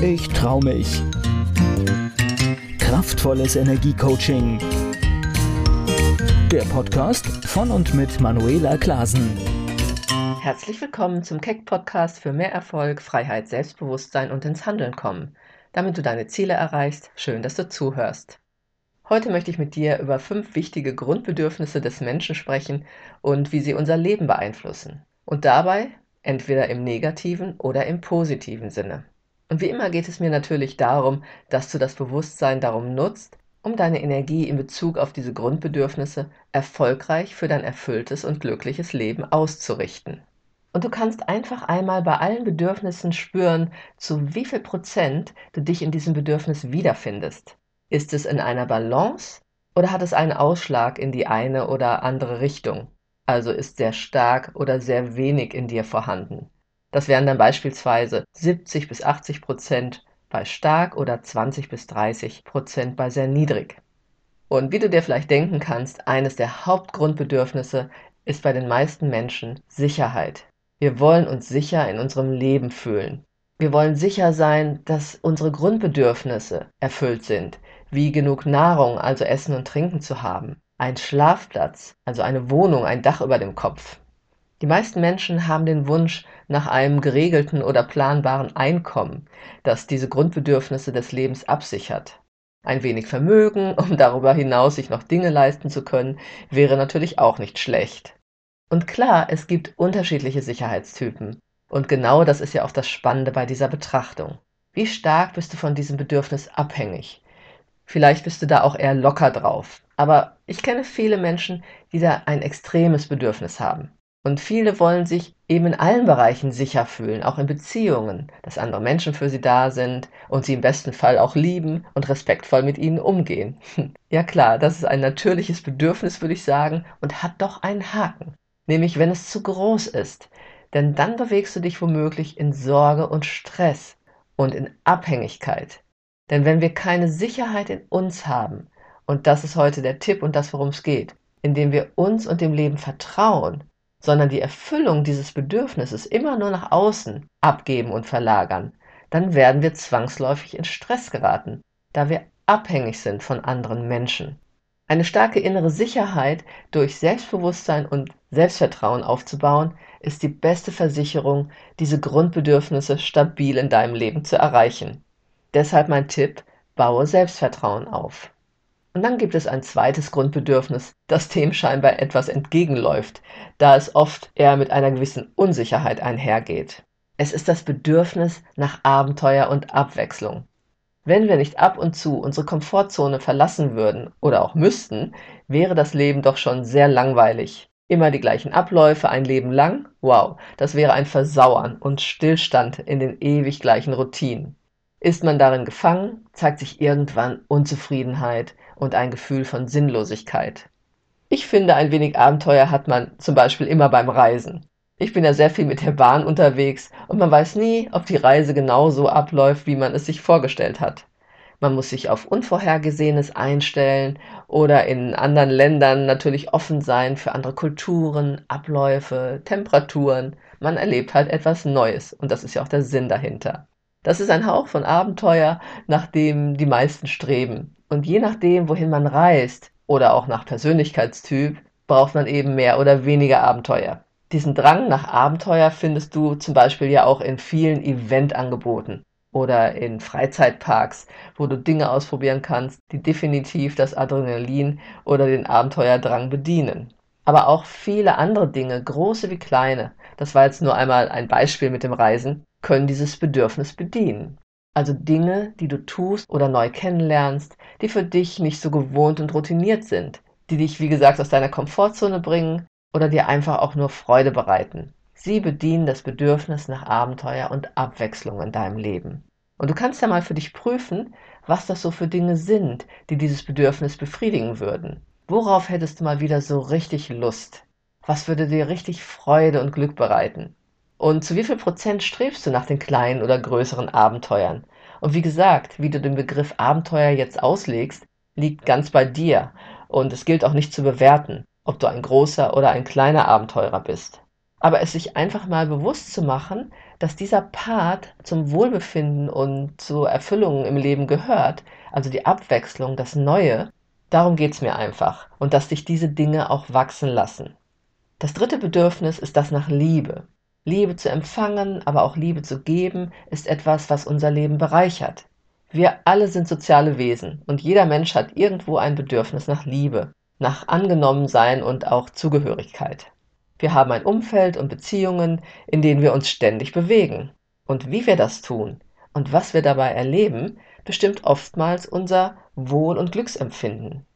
Ich trau mich. Kraftvolles Energiecoaching. Der Podcast von und mit Manuela Klasen. Herzlich willkommen zum Keck Podcast für mehr Erfolg, Freiheit, Selbstbewusstsein und ins Handeln kommen. Damit du deine Ziele erreichst, schön, dass du zuhörst. Heute möchte ich mit dir über fünf wichtige Grundbedürfnisse des Menschen sprechen und wie sie unser Leben beeinflussen. Und dabei entweder im negativen oder im positiven Sinne. Und wie immer geht es mir natürlich darum, dass du das Bewusstsein darum nutzt, um deine Energie in Bezug auf diese Grundbedürfnisse erfolgreich für dein erfülltes und glückliches Leben auszurichten. Und du kannst einfach einmal bei allen Bedürfnissen spüren, zu wie viel Prozent du dich in diesem Bedürfnis wiederfindest. Ist es in einer Balance oder hat es einen Ausschlag in die eine oder andere Richtung? Also ist sehr stark oder sehr wenig in dir vorhanden. Das wären dann beispielsweise 70 bis 80 Prozent bei stark oder 20 bis 30 Prozent bei sehr niedrig. Und wie du dir vielleicht denken kannst, eines der Hauptgrundbedürfnisse ist bei den meisten Menschen Sicherheit. Wir wollen uns sicher in unserem Leben fühlen. Wir wollen sicher sein, dass unsere Grundbedürfnisse erfüllt sind, wie genug Nahrung, also Essen und Trinken zu haben, ein Schlafplatz, also eine Wohnung, ein Dach über dem Kopf, die meisten Menschen haben den Wunsch nach einem geregelten oder planbaren Einkommen, das diese Grundbedürfnisse des Lebens absichert. Ein wenig Vermögen, um darüber hinaus sich noch Dinge leisten zu können, wäre natürlich auch nicht schlecht. Und klar, es gibt unterschiedliche Sicherheitstypen. Und genau das ist ja auch das Spannende bei dieser Betrachtung. Wie stark bist du von diesem Bedürfnis abhängig? Vielleicht bist du da auch eher locker drauf. Aber ich kenne viele Menschen, die da ein extremes Bedürfnis haben. Und viele wollen sich eben in allen Bereichen sicher fühlen, auch in Beziehungen, dass andere Menschen für sie da sind und sie im besten Fall auch lieben und respektvoll mit ihnen umgehen. Ja klar, das ist ein natürliches Bedürfnis, würde ich sagen, und hat doch einen Haken. Nämlich wenn es zu groß ist. Denn dann bewegst du dich womöglich in Sorge und Stress und in Abhängigkeit. Denn wenn wir keine Sicherheit in uns haben, und das ist heute der Tipp und das, worum es geht, indem wir uns und dem Leben vertrauen, sondern die Erfüllung dieses Bedürfnisses immer nur nach außen abgeben und verlagern, dann werden wir zwangsläufig in Stress geraten, da wir abhängig sind von anderen Menschen. Eine starke innere Sicherheit durch Selbstbewusstsein und Selbstvertrauen aufzubauen, ist die beste Versicherung, diese Grundbedürfnisse stabil in deinem Leben zu erreichen. Deshalb mein Tipp, baue Selbstvertrauen auf. Und dann gibt es ein zweites Grundbedürfnis, das dem scheinbar etwas entgegenläuft, da es oft eher mit einer gewissen Unsicherheit einhergeht. Es ist das Bedürfnis nach Abenteuer und Abwechslung. Wenn wir nicht ab und zu unsere Komfortzone verlassen würden oder auch müssten, wäre das Leben doch schon sehr langweilig. Immer die gleichen Abläufe ein Leben lang? Wow, das wäre ein Versauern und Stillstand in den ewig gleichen Routinen. Ist man darin gefangen, zeigt sich irgendwann Unzufriedenheit und ein Gefühl von Sinnlosigkeit. Ich finde, ein wenig Abenteuer hat man zum Beispiel immer beim Reisen. Ich bin ja sehr viel mit der Bahn unterwegs und man weiß nie, ob die Reise genau so abläuft, wie man es sich vorgestellt hat. Man muss sich auf Unvorhergesehenes einstellen oder in anderen Ländern natürlich offen sein für andere Kulturen, Abläufe, Temperaturen. Man erlebt halt etwas Neues und das ist ja auch der Sinn dahinter. Das ist ein Hauch von Abenteuer, nach dem die meisten streben. Und je nachdem, wohin man reist oder auch nach Persönlichkeitstyp, braucht man eben mehr oder weniger Abenteuer. Diesen Drang nach Abenteuer findest du zum Beispiel ja auch in vielen Eventangeboten oder in Freizeitparks, wo du Dinge ausprobieren kannst, die definitiv das Adrenalin oder den Abenteuerdrang bedienen. Aber auch viele andere Dinge, große wie kleine, das war jetzt nur einmal ein Beispiel mit dem Reisen, können dieses Bedürfnis bedienen. Also Dinge, die du tust oder neu kennenlernst, die für dich nicht so gewohnt und routiniert sind, die dich, wie gesagt, aus deiner Komfortzone bringen oder dir einfach auch nur Freude bereiten. Sie bedienen das Bedürfnis nach Abenteuer und Abwechslung in deinem Leben. Und du kannst ja mal für dich prüfen, was das so für Dinge sind, die dieses Bedürfnis befriedigen würden. Worauf hättest du mal wieder so richtig Lust? Was würde dir richtig Freude und Glück bereiten? Und zu wie viel Prozent strebst du nach den kleinen oder größeren Abenteuern? Und wie gesagt, wie du den Begriff Abenteuer jetzt auslegst, liegt ganz bei dir. Und es gilt auch nicht zu bewerten, ob du ein großer oder ein kleiner Abenteurer bist. aber es sich einfach mal bewusst zu machen, dass dieser Part zum Wohlbefinden und zur Erfüllung im Leben gehört, also die Abwechslung, das Neue, darum geht es mir einfach und dass dich diese Dinge auch wachsen lassen. Das dritte Bedürfnis ist das nach Liebe. Liebe zu empfangen, aber auch Liebe zu geben, ist etwas, was unser Leben bereichert. Wir alle sind soziale Wesen und jeder Mensch hat irgendwo ein Bedürfnis nach Liebe, nach Angenommensein und auch Zugehörigkeit. Wir haben ein Umfeld und Beziehungen, in denen wir uns ständig bewegen. Und wie wir das tun und was wir dabei erleben, bestimmt oftmals unser Wohl- und Glücksempfinden.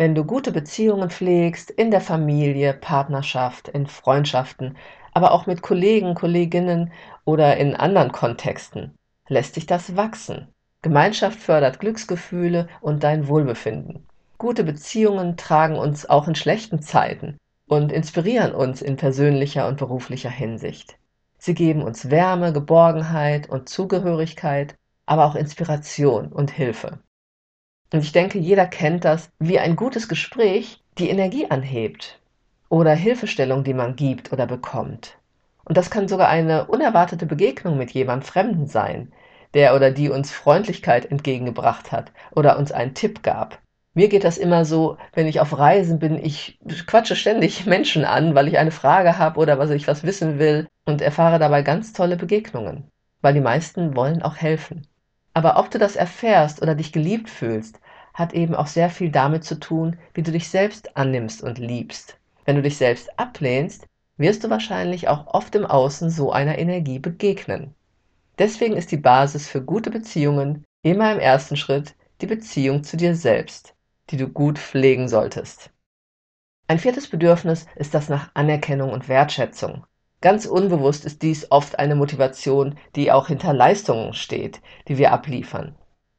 Wenn du gute Beziehungen pflegst, in der Familie, Partnerschaft, in Freundschaften, aber auch mit Kollegen, Kolleginnen oder in anderen Kontexten, lässt sich das wachsen. Gemeinschaft fördert Glücksgefühle und dein Wohlbefinden. Gute Beziehungen tragen uns auch in schlechten Zeiten und inspirieren uns in persönlicher und beruflicher Hinsicht. Sie geben uns Wärme, Geborgenheit und Zugehörigkeit, aber auch Inspiration und Hilfe. Und ich denke, jeder kennt das, wie ein gutes Gespräch die Energie anhebt oder Hilfestellung, die man gibt oder bekommt. Und das kann sogar eine unerwartete Begegnung mit jemand Fremden sein, der oder die uns Freundlichkeit entgegengebracht hat oder uns einen Tipp gab. Mir geht das immer so, wenn ich auf Reisen bin, ich quatsche ständig Menschen an, weil ich eine Frage habe oder was ich was wissen will und erfahre dabei ganz tolle Begegnungen, weil die meisten wollen auch helfen. Aber ob du das erfährst oder dich geliebt fühlst, hat eben auch sehr viel damit zu tun, wie du dich selbst annimmst und liebst. Wenn du dich selbst ablehnst, wirst du wahrscheinlich auch oft im Außen so einer Energie begegnen. Deswegen ist die Basis für gute Beziehungen immer im ersten Schritt die Beziehung zu dir selbst die du gut pflegen solltest. Ein viertes Bedürfnis ist das nach Anerkennung und Wertschätzung. Ganz unbewusst ist dies oft eine Motivation, die auch hinter Leistungen steht, die wir abliefern.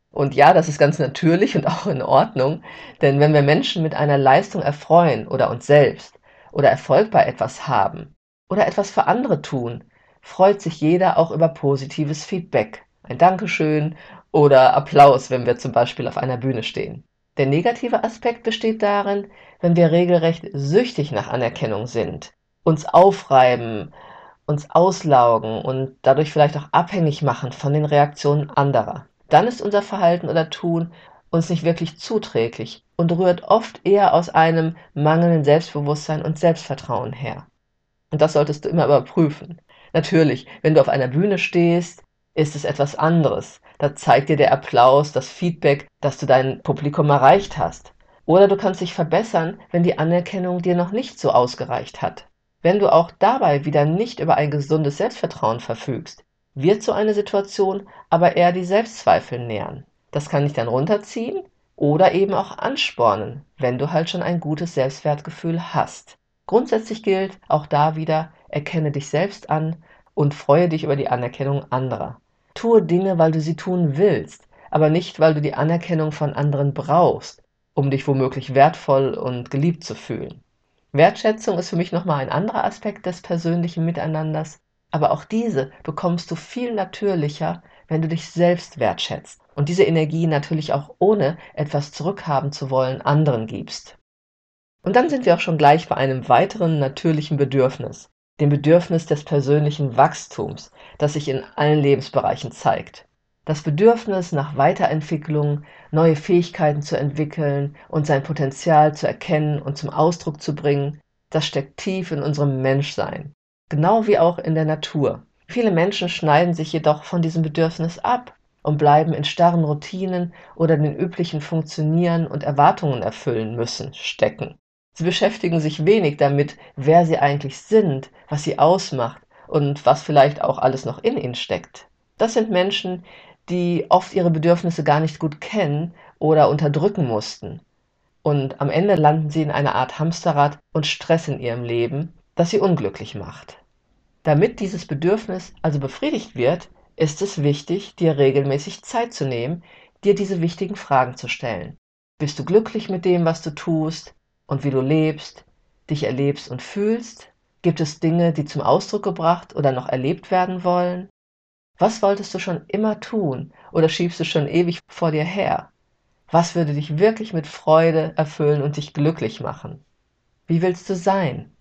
Und ja, das ist ganz natürlich und auch in Ordnung, denn wenn wir Menschen mit einer Leistung erfreuen oder uns selbst oder Erfolg bei etwas haben oder etwas für andere tun, freut sich jeder auch über positives Feedback, ein Dankeschön oder Applaus, wenn wir zum Beispiel auf einer Bühne stehen. Der negative Aspekt besteht darin, wenn wir regelrecht süchtig nach Anerkennung sind, uns aufreiben, uns auslaugen und dadurch vielleicht auch abhängig machen von den Reaktionen anderer. Dann ist unser Verhalten oder Tun uns nicht wirklich zuträglich und rührt oft eher aus einem mangelnden Selbstbewusstsein und Selbstvertrauen her. Und das solltest du immer überprüfen. Natürlich, wenn du auf einer Bühne stehst, ist es etwas anderes. Da zeigt dir der Applaus, das Feedback, dass du dein Publikum erreicht hast. Oder du kannst dich verbessern, wenn die Anerkennung dir noch nicht so ausgereicht hat. Wenn du auch dabei wieder nicht über ein gesundes Selbstvertrauen verfügst, wird so eine Situation aber eher die Selbstzweifel nähern. Das kann dich dann runterziehen oder eben auch anspornen, wenn du halt schon ein gutes Selbstwertgefühl hast. Grundsätzlich gilt auch da wieder, erkenne dich selbst an und freue dich über die Anerkennung anderer. Tue Dinge, weil du sie tun willst, aber nicht, weil du die Anerkennung von anderen brauchst, um dich womöglich wertvoll und geliebt zu fühlen. Wertschätzung ist für mich nochmal ein anderer Aspekt des persönlichen Miteinanders, aber auch diese bekommst du viel natürlicher, wenn du dich selbst wertschätzt und diese Energie natürlich auch ohne etwas zurückhaben zu wollen anderen gibst. Und dann sind wir auch schon gleich bei einem weiteren natürlichen Bedürfnis, dem Bedürfnis des persönlichen Wachstums, das sich in allen Lebensbereichen zeigt. Das Bedürfnis nach Weiterentwicklung, neue Fähigkeiten zu entwickeln und sein Potenzial zu erkennen und zum Ausdruck zu bringen, das steckt tief in unserem Menschsein, genau wie auch in der Natur. Viele Menschen schneiden sich jedoch von diesem Bedürfnis ab und bleiben in starren Routinen oder den üblichen Funktionieren und Erwartungen erfüllen müssen stecken. Sie beschäftigen sich wenig damit, wer sie eigentlich sind, was sie ausmacht und was vielleicht auch alles noch in ihnen steckt. Das sind Menschen, die oft ihre Bedürfnisse gar nicht gut kennen oder unterdrücken mussten. Und am Ende landen sie in einer Art Hamsterrad und Stress in ihrem Leben, das sie unglücklich macht. Damit dieses Bedürfnis also befriedigt wird, ist es wichtig, dir regelmäßig Zeit zu nehmen, dir diese wichtigen Fragen zu stellen. Bist du glücklich mit dem, was du tust? und wie du lebst, dich erlebst und fühlst? Gibt es Dinge, die zum Ausdruck gebracht oder noch erlebt werden wollen? Was wolltest du schon immer tun oder schiebst du schon ewig vor dir her? Was würde dich wirklich mit Freude erfüllen und dich glücklich machen? Wie willst du sein?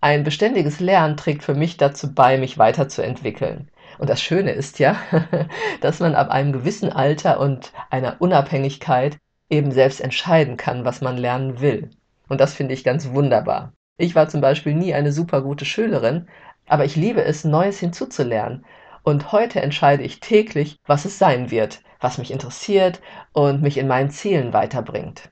Ein beständiges Lernen trägt für mich dazu bei, mich weiterzuentwickeln. Und das Schöne ist ja, dass man ab einem gewissen Alter und einer Unabhängigkeit eben selbst entscheiden kann, was man lernen will. Und das finde ich ganz wunderbar. Ich war zum Beispiel nie eine super gute Schülerin, aber ich liebe es, Neues hinzuzulernen. Und heute entscheide ich täglich, was es sein wird, was mich interessiert und mich in meinen Zielen weiterbringt.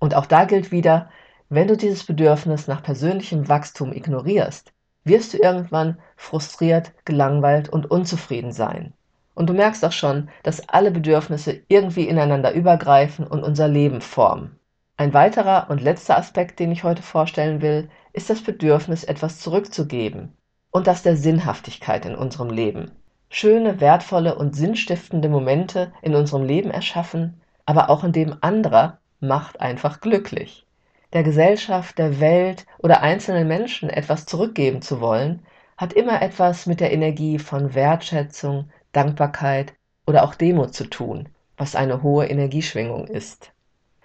Und auch da gilt wieder, wenn du dieses Bedürfnis nach persönlichem Wachstum ignorierst, wirst du irgendwann frustriert, gelangweilt und unzufrieden sein. Und du merkst auch schon, dass alle Bedürfnisse irgendwie ineinander übergreifen und unser Leben formen. Ein weiterer und letzter Aspekt, den ich heute vorstellen will, ist das Bedürfnis, etwas zurückzugeben und das der Sinnhaftigkeit in unserem Leben. Schöne, wertvolle und sinnstiftende Momente in unserem Leben erschaffen, aber auch in dem anderer macht einfach glücklich der Gesellschaft, der Welt oder einzelnen Menschen etwas zurückgeben zu wollen, hat immer etwas mit der Energie von Wertschätzung, Dankbarkeit oder auch Demut zu tun, was eine hohe Energieschwingung ist.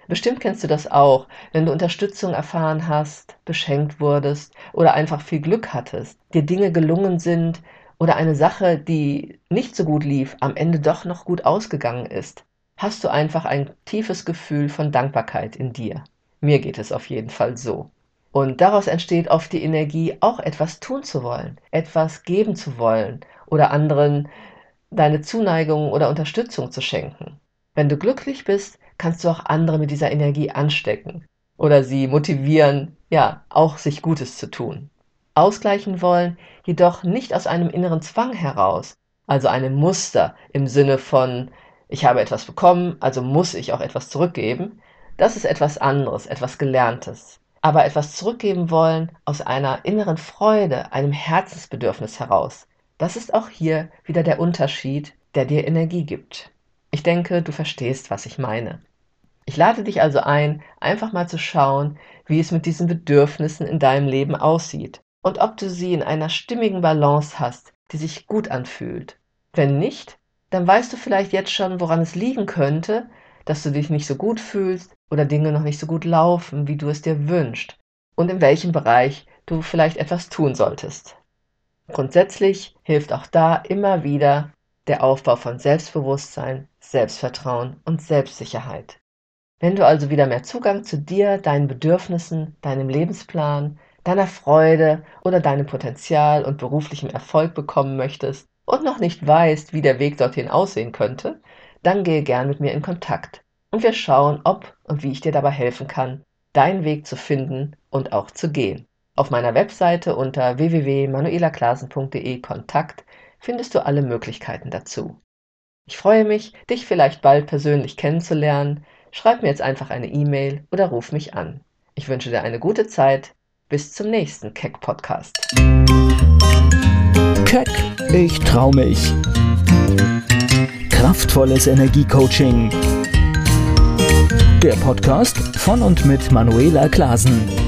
Bestimmt kennst du das auch, wenn du Unterstützung erfahren hast, beschenkt wurdest oder einfach viel Glück hattest, dir Dinge gelungen sind oder eine Sache, die nicht so gut lief, am Ende doch noch gut ausgegangen ist, hast du einfach ein tiefes Gefühl von Dankbarkeit in dir. Mir geht es auf jeden Fall so. Und daraus entsteht oft die Energie, auch etwas tun zu wollen, etwas geben zu wollen oder anderen deine Zuneigung oder Unterstützung zu schenken. Wenn du glücklich bist, kannst du auch andere mit dieser Energie anstecken oder sie motivieren, ja, auch sich Gutes zu tun. Ausgleichen wollen, jedoch nicht aus einem inneren Zwang heraus, also einem Muster im Sinne von, ich habe etwas bekommen, also muss ich auch etwas zurückgeben, das ist etwas anderes, etwas Gelerntes. Aber etwas zurückgeben wollen aus einer inneren Freude, einem Herzensbedürfnis heraus, das ist auch hier wieder der Unterschied, der dir Energie gibt. Ich denke, du verstehst, was ich meine. Ich lade dich also ein, einfach mal zu schauen, wie es mit diesen Bedürfnissen in deinem Leben aussieht und ob du sie in einer stimmigen Balance hast, die sich gut anfühlt. Wenn nicht, dann weißt du vielleicht jetzt schon, woran es liegen könnte, dass du dich nicht so gut fühlst oder Dinge noch nicht so gut laufen, wie du es dir wünschst und in welchem Bereich du vielleicht etwas tun solltest. Grundsätzlich hilft auch da immer wieder der Aufbau von Selbstbewusstsein, Selbstvertrauen und Selbstsicherheit. Wenn du also wieder mehr Zugang zu dir, deinen Bedürfnissen, deinem Lebensplan, deiner Freude oder deinem Potenzial und beruflichem Erfolg bekommen möchtest und noch nicht weißt, wie der Weg dorthin aussehen könnte, dann gehe gern mit mir in Kontakt und wir schauen, ob und wie ich dir dabei helfen kann, deinen Weg zu finden und auch zu gehen. Auf meiner Webseite unter www.manuelaklasen.de Kontakt findest du alle Möglichkeiten dazu. Ich freue mich, dich vielleicht bald persönlich kennenzulernen. Schreib mir jetzt einfach eine E-Mail oder ruf mich an. Ich wünsche dir eine gute Zeit. Bis zum nächsten Keck Podcast. Keck, ich trau mich. Kraftvolles Energiecoaching der Podcast von und mit Manuela Klasen.